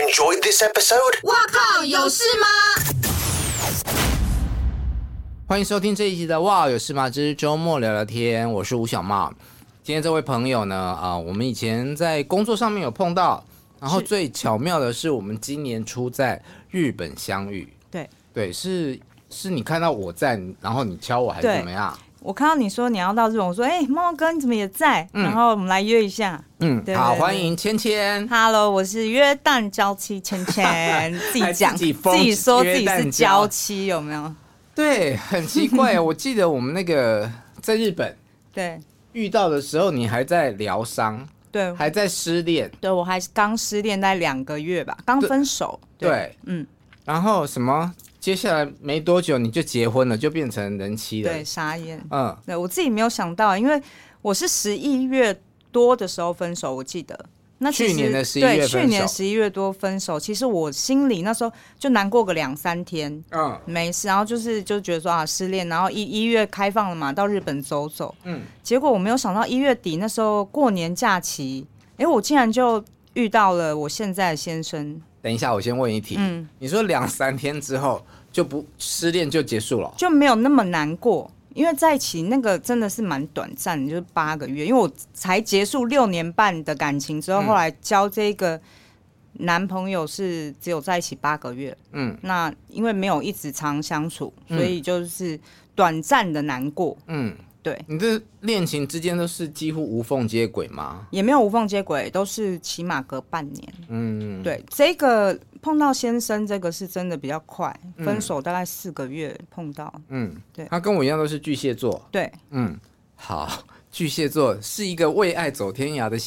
Enjoy this episode。哇靠，有事吗？欢迎收听这一集的《哇有事吗之周末聊聊天》，我是吴小茂。今天这位朋友呢，啊，我们以前在工作上面有碰到，然后最巧妙的是，我们今年初在日本相遇。对对，是是你看到我在，然后你敲我还是怎么样？我看到你说你要到日本，我说哎，猫猫哥你怎么也在？嗯、然后我们来约一下。嗯，好，欢迎芊芊。Hello，我是约旦娇妻芊芊，自己讲自己，自己说自己是娇妻，有没有？对，很奇怪。我记得我们那个在日本对遇到的时候，你还在疗伤，对，还在失恋。对，我还刚失恋大概两个月吧，刚分手。对，对嗯。然后什么？接下来没多久你就结婚了，就变成人妻了。对，傻眼。嗯，对我自己没有想到，因为我是十一月多的时候分手，我记得。那去年的十一月分手，对，去年十一月多分手。其实我心里那时候就难过个两三天，嗯，没事。然后就是就觉得说啊，失恋。然后一一月开放了嘛，到日本走走，嗯。结果我没有想到一月底那时候过年假期，哎，我竟然就遇到了我现在的先生。等一下，我先问一题，嗯，你说两三天之后就不失恋就结束了，就没有那么难过。因为在一起那个真的是蛮短暂的，就是八个月。因为我才结束六年半的感情之后，后来交这个男朋友是只有在一起八个月。嗯，那因为没有一直常相处，所以就是短暂的难过。嗯，对。你这恋情之间都是几乎无缝接轨吗？也没有无缝接轨，都是起码隔半年。嗯，对，这个。碰到先生这个是真的比较快，分手大概四个月碰到。嗯，对，他跟我一样都是巨蟹座。对，嗯，好，巨蟹座是一个为爱走天涯的。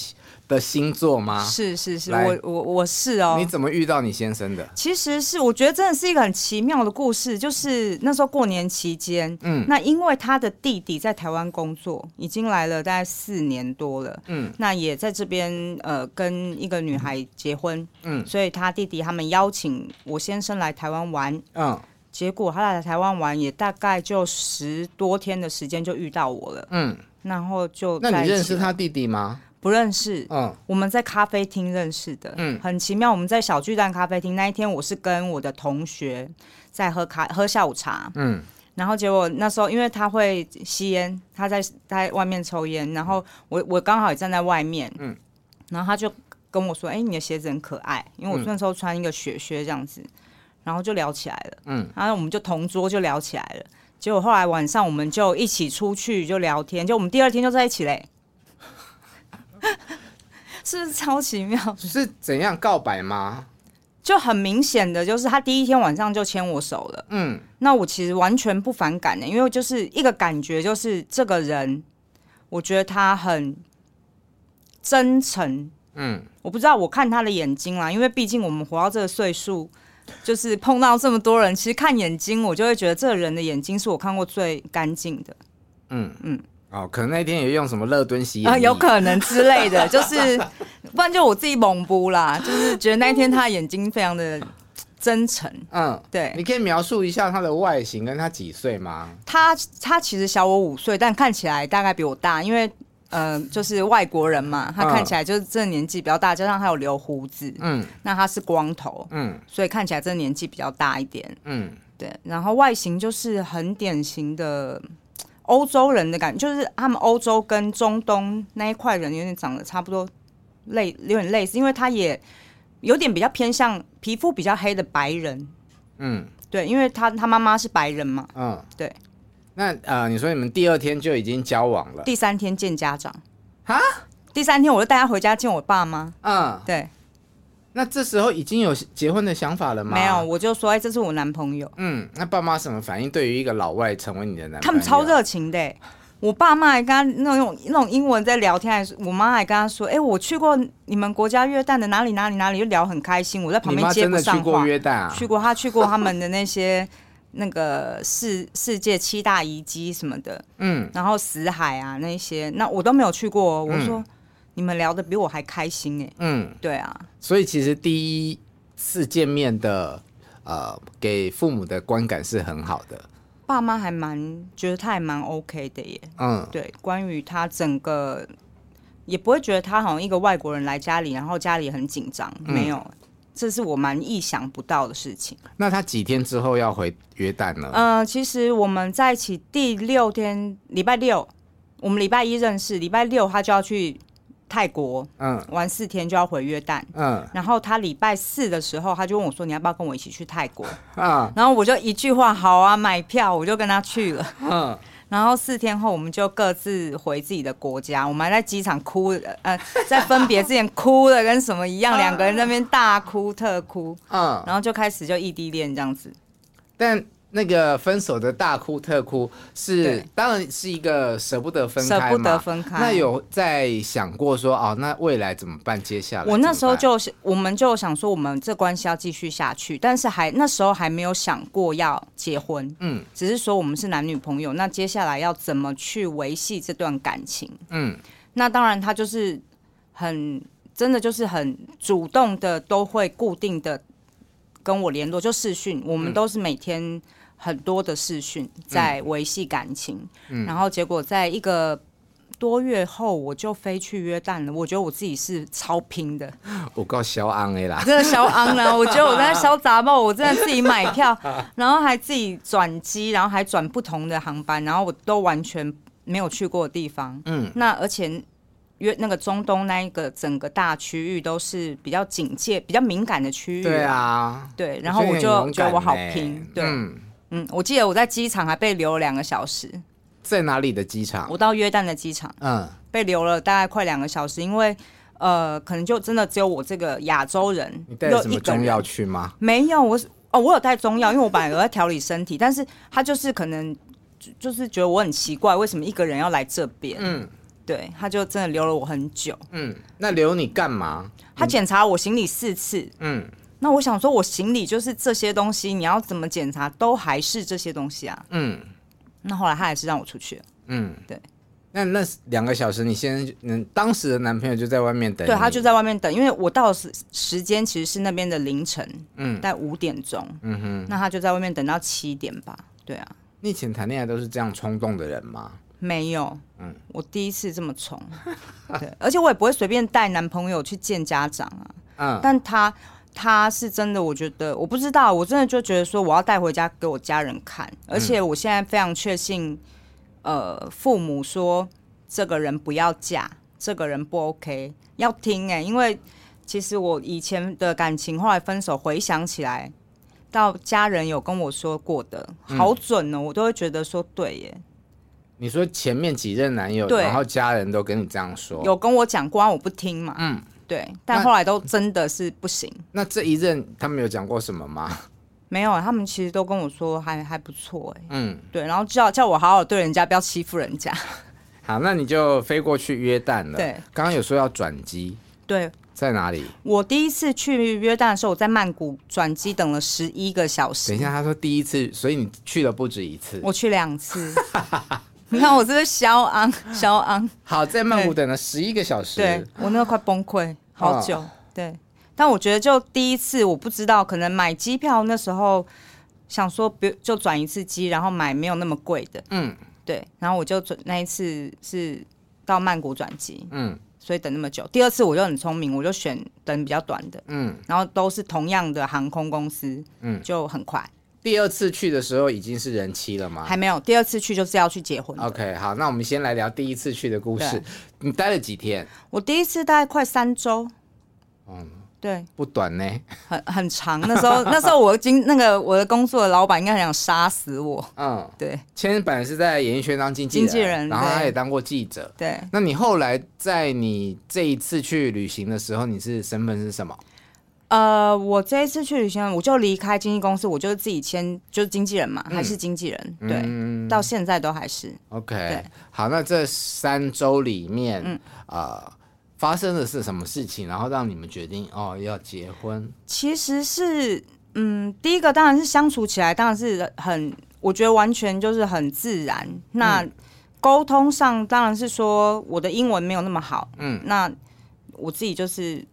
的星座吗？是是是，我我我是哦。你怎么遇到你先生的？其实是我觉得真的是一个很奇妙的故事，就是那时候过年期间，嗯，那因为他的弟弟在台湾工作，已经来了大概四年多了，嗯，那也在这边呃跟一个女孩结婚，嗯，所以他弟弟他们邀请我先生来台湾玩，嗯，结果他来台湾玩也大概就十多天的时间就遇到我了，嗯，然后就那你认识他弟弟吗？不认识，嗯，我们在咖啡厅认识的，嗯，很奇妙。我们在小巨蛋咖啡厅那一天，我是跟我的同学在喝咖喝下午茶，嗯，然后结果那时候因为他会吸烟，他在在外面抽烟，然后我我刚好也站在外面，嗯，然后他就跟我说：“哎，你的鞋子很可爱。”因为我那时候穿一个雪靴这样子，然后就聊起来了，嗯，然后我们就同桌就聊起来了。结果后来晚上我们就一起出去就聊天，就我们第二天就在一起嘞。是不是超奇妙？是怎样告白吗？就很明显的，就是他第一天晚上就牵我手了。嗯，那我其实完全不反感的，因为就是一个感觉，就是这个人，我觉得他很真诚。嗯，我不知道，我看他的眼睛啦，因为毕竟我们活到这个岁数，就是碰到这么多人，其实看眼睛，我就会觉得这个人的眼睛是我看过最干净的。嗯嗯。哦，可能那天也用什么乐敦洗啊，有可能之类的，就是不然就我自己懵不啦，就是觉得那一天他的眼睛非常的真诚。嗯，对，你可以描述一下他的外形，跟他几岁吗？他他其实小我五岁，但看起来大概比我大，因为呃，就是外国人嘛，他看起来就是这个年纪比较大，加上他有留胡子，嗯，那他是光头，嗯，所以看起来这个年纪比较大一点，嗯，对，然后外形就是很典型的。欧洲人的感觉，就是他们欧洲跟中东那一块人有点长得差不多类，有点类似，因为他也有点比较偏向皮肤比较黑的白人。嗯，对，因为他他妈妈是白人嘛。嗯，对。那呃，你说你们第二天就已经交往了？第三天见家长。哈？第三天我就带他回家见我爸妈。嗯，对。那这时候已经有结婚的想法了吗？没有，我就说，哎，这是我男朋友。嗯，那爸妈什么反应？对于一个老外成为你的男朋友，他们超热情的。我爸妈还跟他那种那种英文在聊天，还是我妈还跟他说：“哎、欸，我去过你们国家约旦的哪里哪里哪里，就聊很开心。”我在旁边接不上话。去过约旦啊？去过，他去过他们的那些那个世世界七大遗迹什么的，嗯，然后死海啊那些，那我都没有去过。我说、嗯、你们聊的比我还开心哎、欸，嗯，对啊。所以其实第一次见面的，呃，给父母的观感是很好的。爸妈还蛮觉得他还蛮 OK 的耶，嗯，对，关于他整个也不会觉得他好像一个外国人来家里，然后家里很紧张，嗯、没有，这是我蛮意想不到的事情。那他几天之后要回约旦呢？嗯、呃，其实我们在一起第六天，礼拜六，我们礼拜一认识，礼拜六他就要去。泰国，嗯，玩四天就要回约旦，嗯，然后他礼拜四的时候，他就问我说：“你要不要跟我一起去泰国？” 啊，然后我就一句话：“好啊，买票。”我就跟他去了，嗯，然后四天后我们就各自回自己的国家，我们还在机场哭，呃，在分别之前哭的跟什么一样，两个人在那边大哭特哭，嗯，然后就开始就异地恋这样子，但。那个分手的大哭特哭是，当然是一个舍不得分开嘛。舍不得分开。那有在想过说，哦，那未来怎么办？接下来我那时候就我们就想说，我们这关系要继续下去，但是还那时候还没有想过要结婚。嗯，只是说我们是男女朋友，那接下来要怎么去维系这段感情？嗯，那当然他就是很真的就是很主动的，都会固定的跟我联络，就视讯，我们都是每天。很多的视讯在维系感情，嗯，然后结果在一个多月后，我就飞去约旦了。我觉得我自己是超拼的，我够嚣昂的啦，真的嚣昂了。我觉得我在嚣杂报，我真的自己买票，然后还自己转机，然后还转不同的航班，然后我都完全没有去过的地方。嗯，那而且约那个中东那一个整个大区域都是比较警戒、比较敏感的区域。对啊，对，然后我就觉得我好拼，对。嗯嗯，我记得我在机场还被留了两个小时。在哪里的机场？我到约旦的机场，嗯，被留了大概快两个小时，因为呃，可能就真的只有我这个亚洲人。你带什么中药去吗？没有，我哦，我有带中药，因为我本来有在调理身体，但是他就是可能就就是觉得我很奇怪，为什么一个人要来这边？嗯，对，他就真的留了我很久。嗯，那留你干嘛？他检查我行李四次。嗯。那我想说，我行李就是这些东西，你要怎么检查都还是这些东西啊。嗯。那后来他还是让我出去了。嗯，对。那那两个小时，你先嗯，当时的男朋友就在外面等。对，他就在外面等，因为我到时时间其实是那边的凌晨，嗯，在五点钟。嗯哼。那他就在外面等到七点吧。对啊。你以前谈恋爱都是这样冲动的人吗？没有。嗯。我第一次这么冲。对。而且我也不会随便带男朋友去见家长啊。嗯。但他。他是真的，我觉得我不知道，我真的就觉得说我要带回家给我家人看，而且我现在非常确信，呃，父母说这个人不要嫁，这个人不 OK，要听哎、欸，因为其实我以前的感情后来分手，回想起来，到家人有跟我说过的，好准哦，我都会觉得说对耶。你说前面几任男友，然后家人都跟你这样说，有跟我讲过，我不听嘛，嗯。对，但后来都真的是不行。那，那这一任他们有讲过什么吗？没有，他们其实都跟我说还还不错哎。嗯，对，然后叫叫我好好对人家，不要欺负人家。好，那你就飞过去约旦了。对，刚刚有说要转机。对，在哪里？我第一次去约旦的时候，我在曼谷转机，等了十一个小时。等一下，他说第一次，所以你去了不止一次。我去两次。你看我是不是嚣昂肖昂？好，在曼谷等了十一个小时，对，我那个快崩溃，好久。哦、对，但我觉得就第一次，我不知道，可能买机票那时候想说，不就转一次机，然后买没有那么贵的。嗯，对，然后我就转那一次是到曼谷转机，嗯，所以等那么久。第二次我就很聪明，我就选等比较短的，嗯，然后都是同样的航空公司，嗯，就很快。第二次去的时候已经是人妻了吗？还没有，第二次去就是要去结婚。OK，好，那我们先来聊第一次去的故事。你待了几天？我第一次大概快三周。嗯，对，不短呢，很很长。那时候，那时候我经那个我的工作的老板应该很想杀死我。嗯，对。千本来是在演艺圈当经纪人，经纪人，然后他也当过记者。对。那你后来在你这一次去旅行的时候，你是身份是什么？呃，我这一次去旅行，我就离开经纪公司，我就是自己签，就是经纪人嘛，嗯、还是经纪人，对，嗯、到现在都还是。OK，对好，那这三周里面，嗯、呃，发生的是什么事情，然后让你们决定哦要结婚？其实是，嗯，第一个当然是相处起来，当然是很，我觉得完全就是很自然。那沟通上，当然是说我的英文没有那么好，嗯，那我自己就是。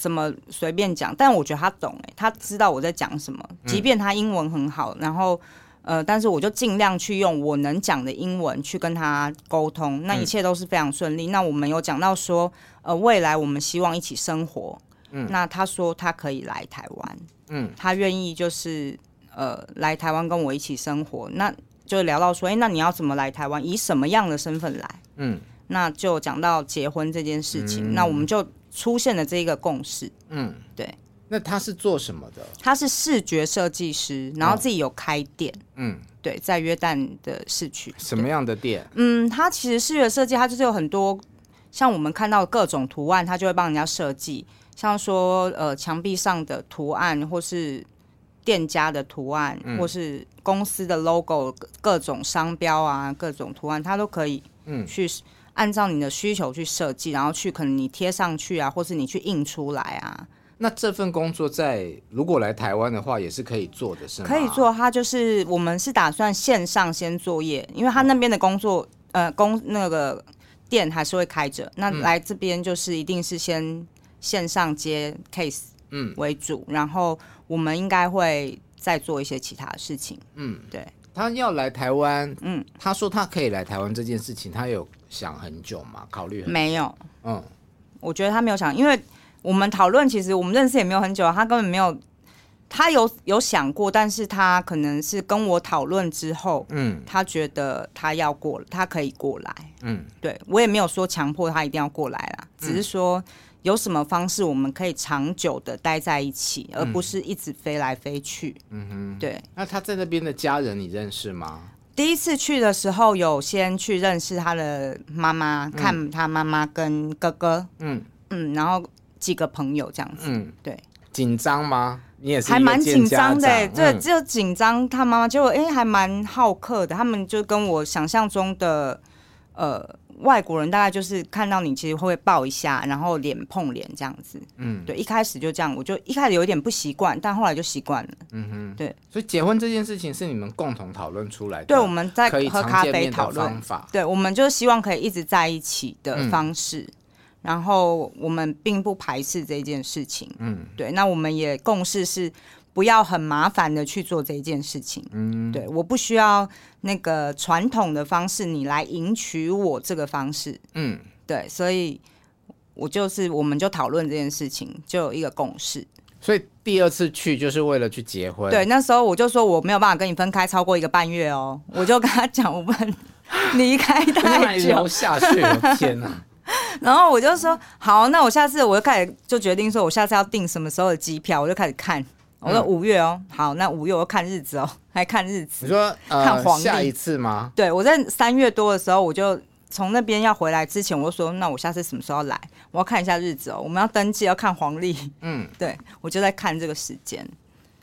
怎么随便讲？但我觉得他懂哎，他知道我在讲什么。即便他英文很好，然后呃，但是我就尽量去用我能讲的英文去跟他沟通，那一切都是非常顺利。那我们有讲到说，呃，未来我们希望一起生活。嗯，那他说他可以来台湾，嗯，他愿意就是呃来台湾跟我一起生活。那就聊到说，哎，那你要怎么来台湾？以什么样的身份来？嗯，那就讲到结婚这件事情。那我们就。出现了这一个共识，嗯，对。那他是做什么的？他是视觉设计师，然后自己有开店，嗯，对，在约旦的市区。什么样的店？嗯，他其实视觉设计，他就是有很多像我们看到各种图案，他就会帮人家设计，像说呃墙壁上的图案，或是店家的图案，嗯、或是公司的 logo，各种商标啊，各种图案，他都可以，嗯，去。按照你的需求去设计，然后去可能你贴上去啊，或是你去印出来啊。那这份工作在如果来台湾的话，也是可以做的，是吗？可以做，他就是我们是打算线上先作业，因为他那边的工作，呃，工那个店还是会开着。那来这边就是一定是先线上接 case，嗯，为主，嗯、然后我们应该会再做一些其他的事情，嗯，对。他要来台湾，嗯，他说他可以来台湾这件事情，他有想很久吗？考虑很没有？嗯，我觉得他没有想，因为我们讨论，其实我们认识也没有很久，他根本没有，他有有想过，但是他可能是跟我讨论之后，嗯，他觉得他要过，他可以过来，嗯，对我也没有说强迫他一定要过来啦，只是说。嗯有什么方式我们可以长久的待在一起，而不是一直飞来飞去？嗯哼，对。那他在那边的家人你认识吗？第一次去的时候有先去认识他的妈妈，嗯、看他妈妈跟哥哥，嗯嗯，然后几个朋友这样子。嗯，对。紧张吗？你也是还蛮紧张的、欸，对，就紧张。他妈妈就哎、欸，还蛮好客的。他们就跟我想象中的，呃。外国人大概就是看到你，其实会抱一下，然后脸碰脸这样子。嗯，对，一开始就这样，我就一开始有点不习惯，但后来就习惯了。嗯哼，对。所以结婚这件事情是你们共同讨论出来的？对，我们在喝咖啡讨论。对，我们就是希望可以一直在一起的方式，嗯、然后我们并不排斥这件事情。嗯，对。那我们也共识是。不要很麻烦的去做这一件事情，嗯，对，我不需要那个传统的方式，你来迎娶我这个方式，嗯，对，所以我就是，我们就讨论这件事情，就有一个共识。所以第二次去就是为了去结婚，对，那时候我就说我没有办法跟你分开超过一个半月哦，我就跟他讲我们离开太久 下去，天哪！然后我就说好，那我下次我就开始就决定说我下次要订什么时候的机票，我就开始看。我说五月哦，好，那五月我要看日子哦，还看日子。你说、呃、看黄历下一次吗？对，我在三月多的时候，我就从那边要回来之前，我就说，那我下次什么时候要来？我要看一下日子哦，我们要登记要看黄历。嗯，对，我就在看这个时间。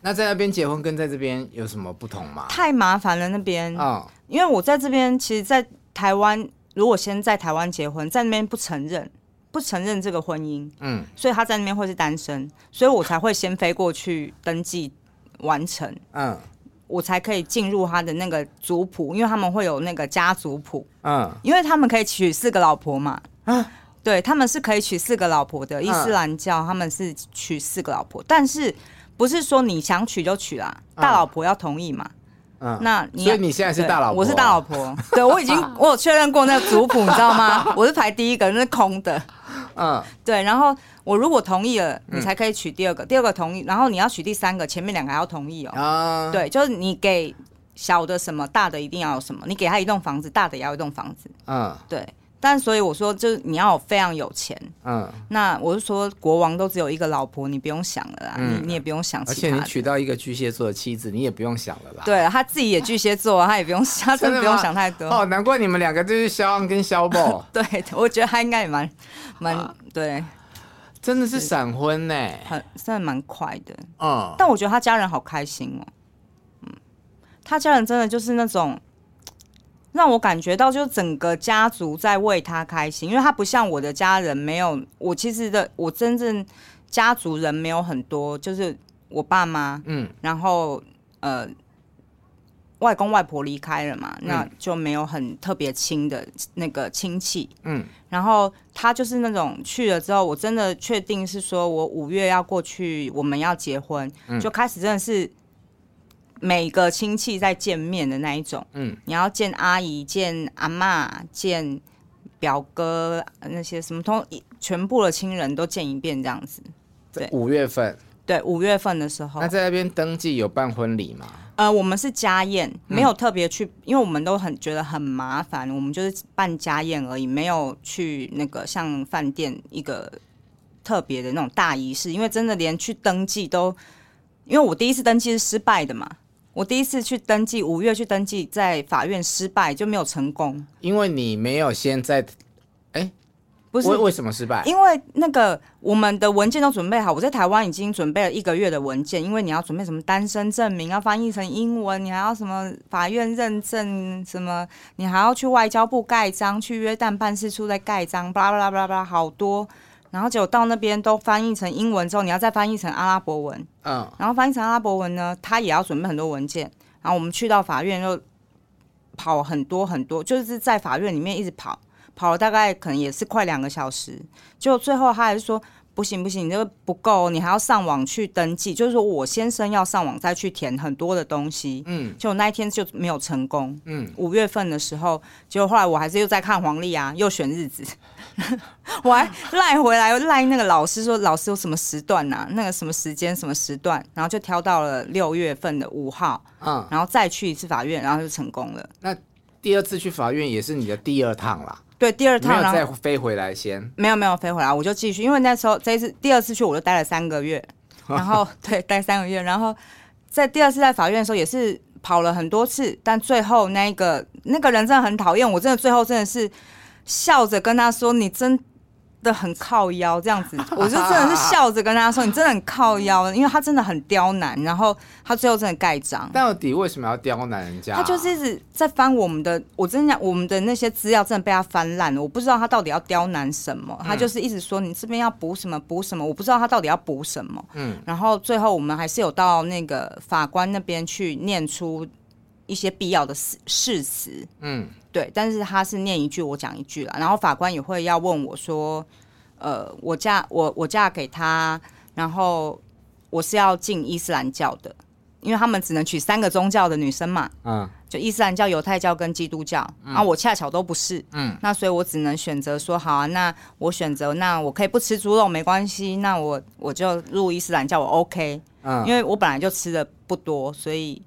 那在那边结婚跟在这边有什么不同吗？太麻烦了那边啊，哦、因为我在这边，其实，在台湾如果先在台湾结婚，在那边不承认。不承认这个婚姻，嗯，所以他在那边会是单身，所以我才会先飞过去登记完成，嗯，我才可以进入他的那个族谱，因为他们会有那个家族谱，嗯，因为他们可以娶四个老婆嘛，啊，对，他们是可以娶四个老婆的，伊斯兰教他们是娶四个老婆，但是不是说你想娶就娶啦，大老婆要同意嘛。嗯，那你所以你现在是大老婆，我是大老婆，对，我已经我有确认过那个族谱，你知道吗？我是排第一个，那是空的。嗯，对，然后我如果同意了，你才可以娶第二个，第二个同意，然后你要娶第三个，前面两个还要同意哦。啊，对，就是你给小的什么，大的一定要有什么，你给他一栋房子，大的也要一栋房子。嗯，对。但所以我说，就是你要非常有钱，嗯，那我是说，国王都只有一个老婆，你不用想了啦，嗯、你你也不用想其他。而且你娶到一个巨蟹座的妻子，你也不用想了啦。对，他自己也巨蟹座，他也不用，他真的不用想太多。哦，难怪你们两个就是肖恩跟肖宝。对，我觉得他应该也蛮蛮对。真的是闪婚呢，很真的蛮快的。嗯，但我觉得他家人好开心哦。嗯，他家人真的就是那种让我感觉到，就整个家族在为他开心，因为他不像我的家人，没有我其实的我真正家族人没有很多，就是我爸妈，嗯，然后呃。外公外婆离开了嘛，那就没有很特别亲的那个亲戚。嗯，然后他就是那种去了之后，我真的确定是说我五月要过去，我们要结婚，嗯、就开始真的是每个亲戚在见面的那一种。嗯，你要见阿姨、见阿妈、见表哥那些什么通，全部的亲人都见一遍这样子。对，五月份。对，五月份的时候。那在那边登记有办婚礼吗？呃，我们是家宴，没有特别去，嗯、因为我们都很觉得很麻烦，我们就是办家宴而已，没有去那个像饭店一个特别的那种大仪式，因为真的连去登记都，因为我第一次登记是失败的嘛，我第一次去登记五月去登记在法院失败就没有成功，因为你没有先在。不是为为什么失败？因为那个我们的文件都准备好，我在台湾已经准备了一个月的文件，因为你要准备什么单身证明，要翻译成英文，你还要什么法院认证，什么你还要去外交部盖章，去约旦办事处再盖章，巴拉巴拉巴拉巴拉好多。然后结果到那边都翻译成英文之后，你要再翻译成阿拉伯文，嗯，然后翻译成阿拉伯文呢，他也要准备很多文件。然后我们去到法院又跑很多很多，就是在法院里面一直跑。跑了大概可能也是快两个小时，就最后他还是说不行不行，你这个不够，你还要上网去登记，就是说我先生要上网再去填很多的东西，嗯，就那一天就没有成功，嗯，五月份的时候，结果后来我还是又在看黄历啊，又选日子，我还赖回来赖那个老师说老师有什么时段啊，那个什么时间什么时段，然后就挑到了六月份的五号，嗯，然后再去一次法院，然后就成功了。那第二次去法院也是你的第二趟啦。对，第二趟然后再飞回来先，没有没有飞回来，我就继续，因为那时候这一次第二次去我就待了三个月，然后对待三个月，然后在第二次在法院的时候也是跑了很多次，但最后那个那个人真的很讨厌，我真的最后真的是笑着跟他说：“你真。”的很靠腰这样子，我就真的是笑着跟他说：“你真的很靠腰，因为他真的很刁难。”然后他最后真的盖章。到底为什么要刁难人家？他就是一直在翻我们的，我真的讲我们的那些资料真的被他翻烂了。我不知道他到底要刁难什么，他就是一直说你这边要补什么补什么，我不知道他到底要补什么。嗯，然后最后我们还是有到那个法官那边去念出一些必要的誓誓词。嗯。对，但是他是念一句，我讲一句了，然后法官也会要问我说，呃，我嫁我我嫁给他，然后我是要进伊斯兰教的，因为他们只能娶三个宗教的女生嘛，嗯，就伊斯兰教、犹太教跟基督教，嗯、啊，我恰巧都不是，嗯，那所以我只能选择说，好啊，那我选择，那我可以不吃猪肉没关系，那我我就入伊斯兰教，我 OK，嗯，因为我本来就吃的不多，所以。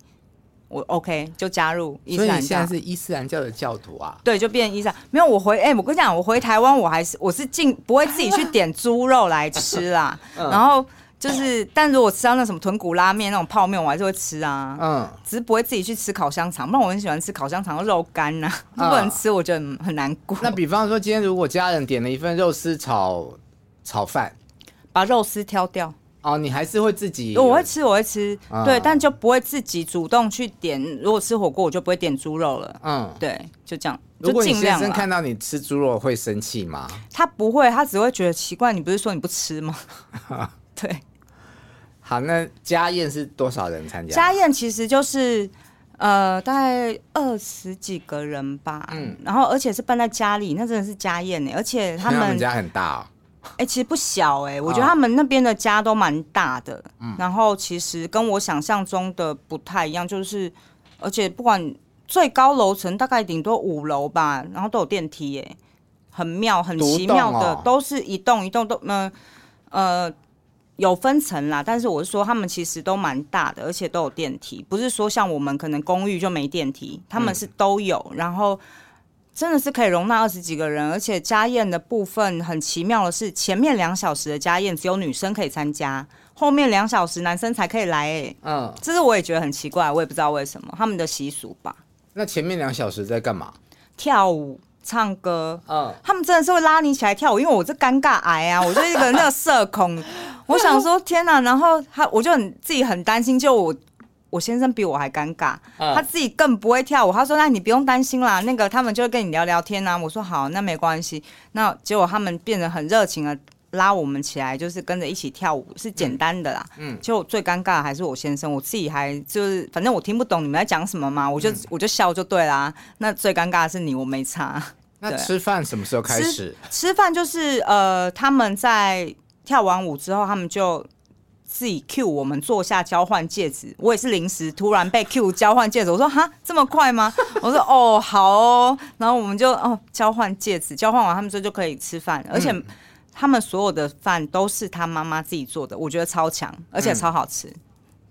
我 OK 就加入伊斯兰教，所以你现在是伊斯兰教的教徒啊？对，就变伊斯兰。没有我回哎、欸，我跟你讲，我回台湾，我还是我是进不会自己去点猪肉来吃啦。嗯、然后就是，但如果吃到那什么豚骨拉面那种泡面，我还是会吃啊。嗯，只是不会自己去吃烤香肠。不然我很喜欢吃烤香肠的肉干呐、啊，嗯、不能吃，我觉得很难过。那比方说，今天如果家人点了一份肉丝炒炒饭，把肉丝挑掉。哦，你还是会自己？我会吃，我会吃，嗯、对，但就不会自己主动去点。如果吃火锅，我就不会点猪肉了。嗯，对，就这样。如果你先生看到你吃猪肉，会生气吗？他不会，他只会觉得奇怪。你不是说你不吃吗？对。好，那家宴是多少人参加？家宴其实就是呃，大概二十几个人吧。嗯，然后而且是办在家里，那真的是家宴呢。而且他们，家很大哦。哎、欸，其实不小哎、欸，我觉得他们那边的家都蛮大的，哦、然后其实跟我想象中的不太一样，就是而且不管最高楼层大概顶多五楼吧，然后都有电梯哎、欸，很妙，很奇妙的，哦、都是一栋一栋都嗯呃，呃有分层啦，但是我是说他们其实都蛮大的，而且都有电梯，不是说像我们可能公寓就没电梯，他们是都有，嗯、然后。真的是可以容纳二十几个人，而且家宴的部分很奇妙的是，前面两小时的家宴只有女生可以参加，后面两小时男生才可以来。哎，嗯，这是我也觉得很奇怪，我也不知道为什么他们的习俗吧。那前面两小时在干嘛？跳舞，唱歌，嗯，他们真的是会拉你起来跳舞，因为我这尴尬癌啊，我就一个那个社恐，我想说天哪，然后他我就很自己很担心，就我我先生比我还尴尬，嗯、他自己更不会跳舞，他说那你不用担心啦，那个他们就会跟你聊聊天啊，我说好，那没关系，那结果他们变得很热情了。拉我们起来，就是跟着一起跳舞，是简单的啦。嗯，就最尴尬的还是我先生，我自己还就是，反正我听不懂你们在讲什么嘛，我就、嗯、我就笑就对啦。那最尴尬的是你，我没差。那吃饭什么时候开始？吃饭就是呃，他们在跳完舞之后，他们就自己 cue 我们坐下交换戒指。我也是临时突然被 cue 交换戒指，我说哈这么快吗？我说哦好哦，然后我们就哦交换戒指，交换完他们说就可以吃饭，而且。嗯他们所有的饭都是他妈妈自己做的，我觉得超强，而且超好吃。嗯、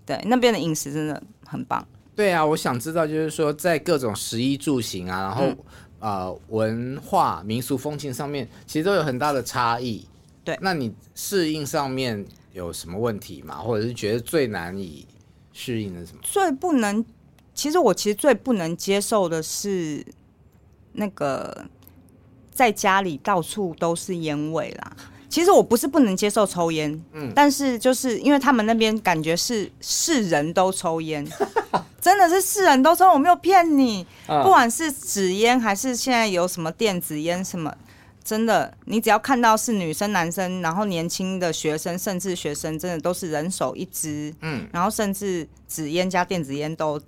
对，那边的饮食真的很棒。对啊，我想知道，就是说在各种食衣住行啊，然后、嗯、呃文化民俗风情上面，其实都有很大的差异。对，那你适应上面有什么问题吗？或者是觉得最难以适应的什么？最不能，其实我其实最不能接受的是那个。在家里到处都是烟味啦。其实我不是不能接受抽烟，嗯，但是就是因为他们那边感觉是是人都抽烟，真的是是人都抽，我没有骗你。不管是纸烟还是现在有什么电子烟什么，真的，你只要看到是女生、男生，然后年轻的学生，甚至学生，真的都是人手一支，嗯，然后甚至纸烟加电子烟都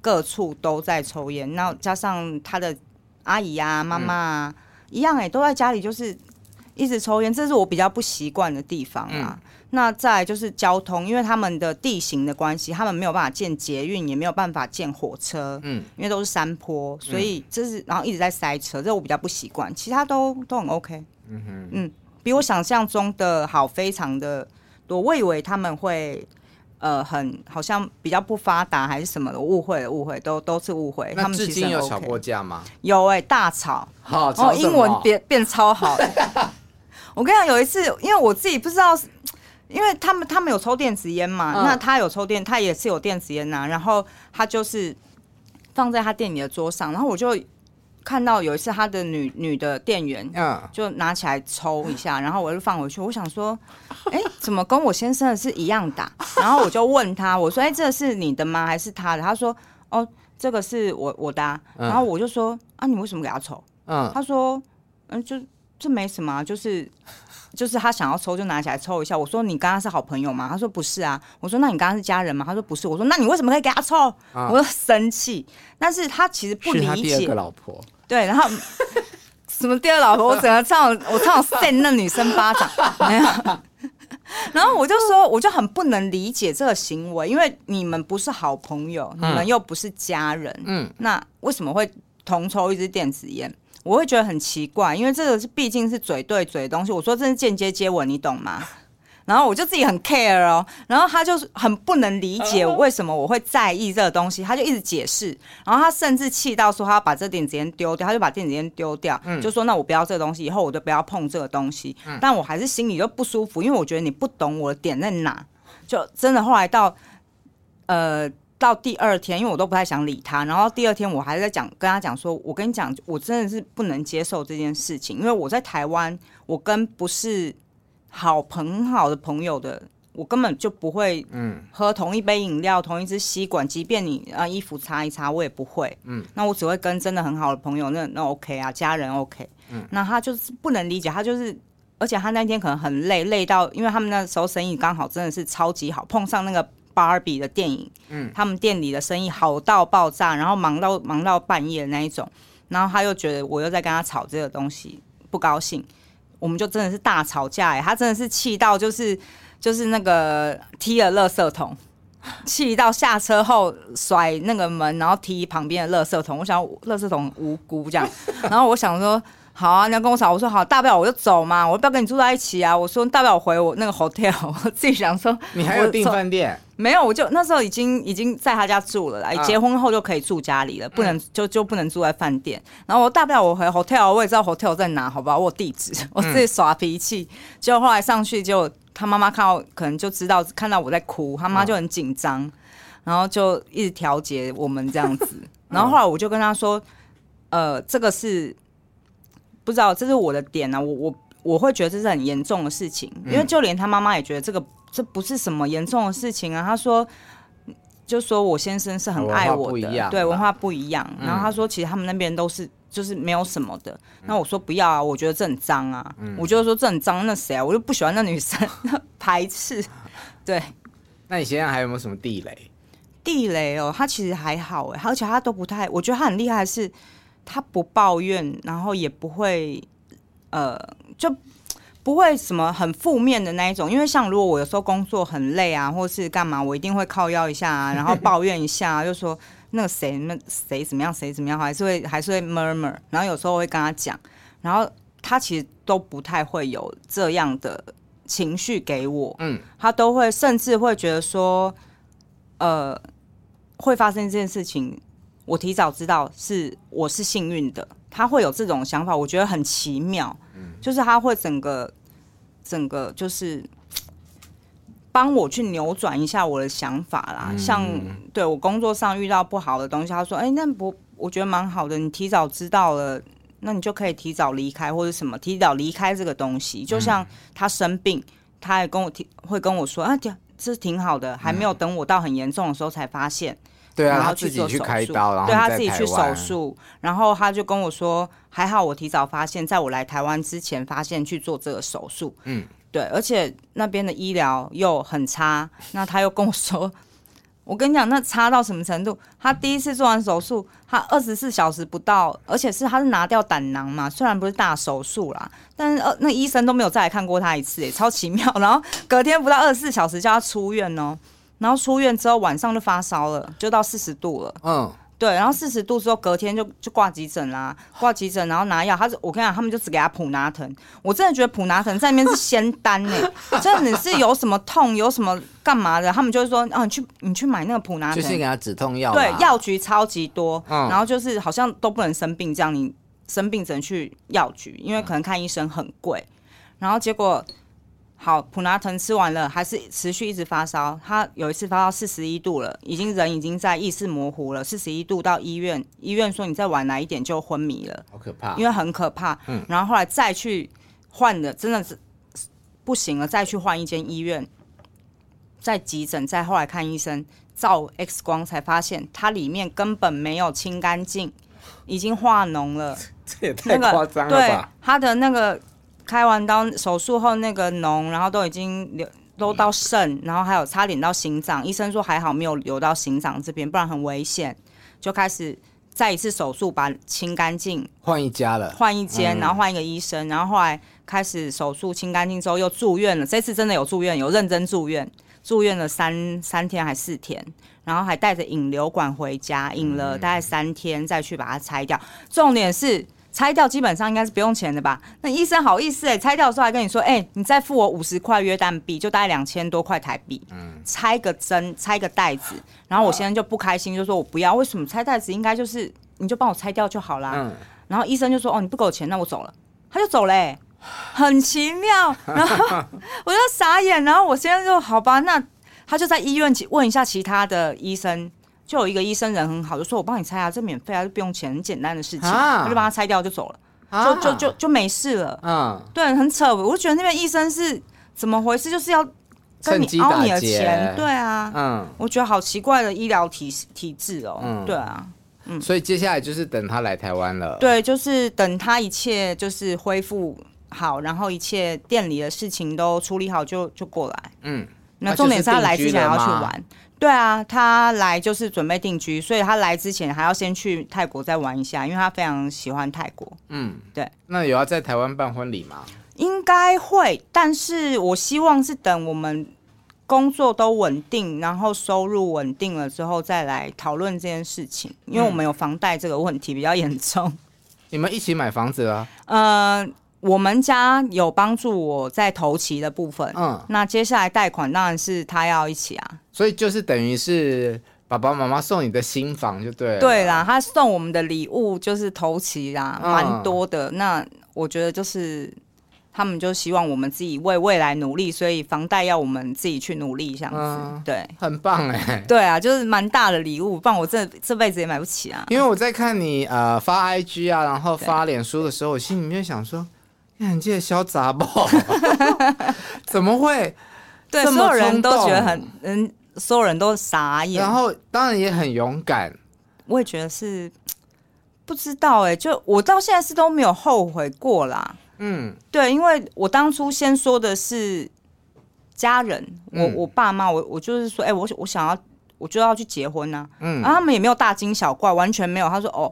各处都在抽烟，然后加上他的阿姨啊、妈妈啊。一样哎、欸，都在家里就是一直抽烟，这是我比较不习惯的地方啊。嗯、那再就是交通，因为他们的地形的关系，他们没有办法建捷运，也没有办法建火车，嗯，因为都是山坡，所以这是然后一直在塞车，这我比较不习惯。其他都都很 OK，嗯哼，嗯，比我想象中的好，非常的多。我以为他们会。呃，很好像比较不发达还是什么的，误会了，误会都都是误会。他们至今有吵过架吗？有哎、欸，大吵。好，然后英文变变超好。我跟你讲，有一次，因为我自己不知道，因为他们他们有抽电子烟嘛，嗯、那他有抽电，他也是有电子烟呐、啊，然后他就是放在他店里的桌上，然后我就。看到有一次他的女女的店员，嗯，就拿起来抽一下，然后我就放回去。我想说，哎、欸，怎么跟我先生的是一样的？然后我就问他，我说，哎、欸，这是你的吗？还是他的？他说，哦，这个是我我的、啊。然后我就说，啊，你为什么给他抽？嗯，他说，嗯，就这没什么，就是。就是他想要抽就拿起来抽一下。我说，你刚刚是好朋友吗？他说不是啊。我说，那你刚刚是家人吗？他说不是。我说，那你为什么可以给他抽？啊、我说生气，但是他其实不理解。第二个老婆。对，然后什么第二老婆？我整个唱我唱扇那女生巴掌没有。然后我就说，我就很不能理解这个行为，因为你们不是好朋友，你们又不是家人，嗯，那为什么会同抽一支电子烟？我会觉得很奇怪，因为这个是毕竟是嘴对嘴的东西。我说这是间接接吻，你懂吗？然后我就自己很 care 哦，然后他就很不能理解为什么我会在意这个东西，他就一直解释。然后他甚至气到说他要把这电子烟丢掉，他就把电子烟丢掉，嗯、就说那我不要这个东西，以后我就不要碰这个东西。嗯、但我还是心里就不舒服，因为我觉得你不懂我的点在哪。就真的后来到呃。到第二天，因为我都不太想理他，然后第二天我还在讲，跟他讲说，我跟你讲，我真的是不能接受这件事情，因为我在台湾，我跟不是好朋好的朋友的，我根本就不会，嗯，喝同一杯饮料，同一支吸管，即便你啊衣服擦一擦，我也不会，嗯，那我只会跟真的很好的朋友，那那 OK 啊，家人 OK，嗯，那他就是不能理解，他就是，而且他那天可能很累，累到，因为他们那时候生意刚好真的是超级好，碰上那个。芭比的电影，嗯，他们店里的生意好到爆炸，然后忙到忙到半夜的那一种，然后他又觉得我又在跟他吵这个东西，不高兴，我们就真的是大吵架哎，他真的是气到就是就是那个踢了垃圾桶，气到下车后甩那个门，然后踢旁边的垃圾桶，我想垃圾桶无辜这样，然后我想说。好啊，你要跟我吵，我说好，大不了我就走嘛，我不要跟你住在一起啊。我说大不了我回我那个 hotel，我自己想说。你还有订饭店？没有，我就那时候已经已经在他家住了啦。啊、结婚后就可以住家里了，不能、嗯、就就不能住在饭店。然后我大不了我回 hotel，我也知道 hotel 在哪，好不好？我有地址，我自己耍脾气。结果后来上去就他妈妈看到，可能就知道看到我在哭，他妈就很紧张，嗯、然后就一直调节我们这样子。然后后来我就跟他说，呃，这个是。不知道，这是我的点啊，我我我会觉得这是很严重的事情，因为就连他妈妈也觉得这个这不是什么严重的事情啊。他说，就说我先生是很爱我的，对，文化不一样。然后他说，其实他们那边都是就是没有什么的。那我说不要啊，我觉得这很脏啊，我就说这很脏，那谁啊？我就不喜欢那女生，排斥。对，那你现在还有没有什么地雷？地雷哦，他其实还好哎，而且他都不太，我觉得他很厉害是。他不抱怨，然后也不会，呃，就不会什么很负面的那一种。因为像如果我有时候工作很累啊，或是干嘛，我一定会靠腰一下啊，然后抱怨一下啊，就说那个谁那谁怎么样，谁怎么样，还是会还是会 murmur。然后有时候会跟他讲，然后他其实都不太会有这样的情绪给我。嗯，他都会甚至会觉得说，呃，会发生这件事情。我提早知道是我是幸运的，他会有这种想法，我觉得很奇妙。嗯，就是他会整个整个就是帮我去扭转一下我的想法啦。嗯、像对我工作上遇到不好的东西，他说：“哎、欸，那不我觉得蛮好的，你提早知道了，那你就可以提早离开或者什么，提早离开这个东西。”就像他生病，他也跟我提会跟我说：“啊，这这挺好的。”还没有等我到很严重的时候才发现。对啊，然后自己去开刀，然后对他自己去手术，然后他就跟我说，还好我提早发现，在我来台湾之前发现去做这个手术。嗯，对，而且那边的医疗又很差，那他又跟我说，我跟你讲，那差到什么程度？他第一次做完手术，他二十四小时不到，而且是他是拿掉胆囊嘛，虽然不是大手术啦，但是呃，那医生都没有再来看过他一次，哎，超奇妙。然后隔天不到二十四小时叫他出院哦。然后出院之后晚上就发烧了，就到四十度了。嗯，对，然后四十度之后隔天就就挂急诊啦，挂急诊然后拿药。他是我跟你讲，他们就只给他普拿疼。我真的觉得普拿疼在那边是仙丹呢，真的是有什么痛有什么干嘛的，他们就是说，啊，你去你去买那个普拿疼，就是给他止痛药。对，药局超级多，嗯，然后就是好像都不能生病这样，你生病只能去药局，因为可能看医生很贵。然后结果。好，普拿疼吃完了，还是持续一直发烧。他有一次发到四十一度了，已经人已经在意识模糊了。四十一度到医院，医院说你再晚来一点就昏迷了，好可怕，因为很可怕。嗯，然后后来再去换的，真的是不行了，再去换一间医院，在急诊，再后来看医生，照 X 光才发现他里面根本没有清干净，已经化脓了。这也太夸张了吧？对，他的那个。开完刀手术后那个脓，然后都已经流都到肾，然后还有差点到心脏。医生说还好没有流到心脏这边，不然很危险。就开始再一次手术把清干净，换一家了，换一间，然后换一个医生，然后后来开始手术清干净之后又住院了。这次真的有住院，有认真住院，住院了三三天还四天，然后还带着引流管回家，引了大概三天再去把它拆掉。重点是。拆掉基本上应该是不用钱的吧？那医生好意思哎、欸，拆掉的时候还跟你说，哎、欸，你再付我五十块约旦币，就大概两千多块台币。嗯，拆个针，拆个袋子，然后我先生就不开心，就说我不要。为什么拆袋子应该就是你就帮我拆掉就好啦。嗯，然后医生就说，哦，你不给我钱，那我走了，他就走嘞、欸，很奇妙。然后我就傻眼，然后我先生就好吧，那他就在医院问一下其他的医生。就有一个医生人很好，就说我帮你拆啊，这免费啊，就不用钱，很简单的事情，啊、他就帮他拆掉就走了，啊、就就就就没事了。嗯，对，很扯，我就觉得那边医生是怎么回事，就是要跟你凹你的钱，对啊，嗯，我觉得好奇怪的医疗体体制哦，嗯，对啊，嗯，所以接下来就是等他来台湾了，对，就是等他一切就是恢复好，然后一切店里的事情都处理好就就过来，嗯，那重点是他来之前要去玩。对啊，他来就是准备定居，所以他来之前还要先去泰国再玩一下，因为他非常喜欢泰国。嗯，对。那有要在台湾办婚礼吗？应该会，但是我希望是等我们工作都稳定，然后收入稳定了之后再来讨论这件事情，因为我们有房贷这个问题比较严重。你们一起买房子啊？嗯、呃。我们家有帮助我在投期的部分，嗯，那接下来贷款当然是他要一起啊，所以就是等于是爸爸妈妈送你的新房就对了，对啦，他送我们的礼物就是投期啦，蛮、嗯、多的。那我觉得就是他们就希望我们自己为未来努力，所以房贷要我们自己去努力，这样子，嗯、对，很棒哎，对啊，就是蛮大的礼物，不然我这这辈子也买不起啊。因为我在看你呃发 IG 啊，然后发脸书的时候，我心里面想说，看这小杂包，怎么会？对，所有人都觉得很嗯，所有人都傻眼，然后当然也很勇敢，我也觉得是 不知道哎，就我到现在是都没有后悔过啦。嗯，对，因为我当初先说的是家人，我我爸妈，我我就是说，哎，我我想要，我就要去结婚呐。嗯，然后他们也没有大惊小怪，完全没有。他说，哦，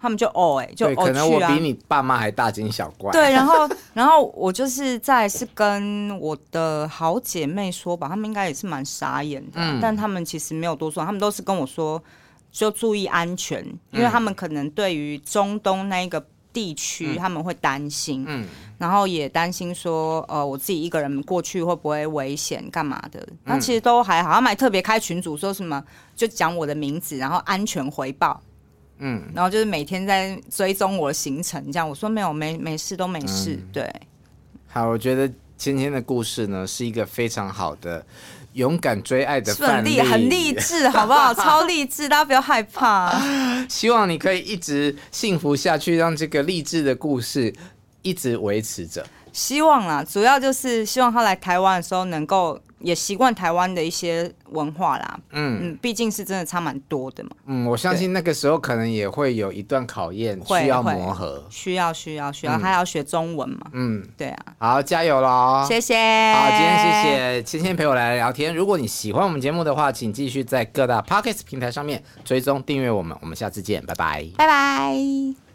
他们就哦，哎，就哦，可能我比你爸妈还大惊小怪。对，然后然后我就是在是跟我的好姐妹说吧，他们应该也是蛮傻眼的，但他们其实没有多说，他们都是跟我说，就注意安全，因为他们可能对于中东那一个。地区他们会担心，嗯，然后也担心说，呃，我自己一个人过去会不会危险，干嘛的？那其实都还好，他们还特别开群组说什么，就讲我的名字，然后安全回报，嗯，然后就是每天在追踪我的行程，这样我说没有，没没事，都没事，嗯、对。好，我觉得今天的故事呢是一个非常好的。勇敢追爱的范例，很励志，好不好？超励志，大家不要害怕。希望你可以一直幸福下去，让这个励志的故事一直维持着。希望啦，主要就是希望他来台湾的时候能够。也习惯台湾的一些文化啦，嗯嗯，毕竟是真的差蛮多的嘛。嗯，我相信那个时候可能也会有一段考验，需要磨合，需要需要需要，还要学中文嘛。嗯，对啊。好，加油喽！谢谢。好，今天谢谢芊芊陪我来聊天。如果你喜欢我们节目的话，请继续在各大 Podcast 平台上面追踪订阅我们。我们下次见，拜拜，拜拜。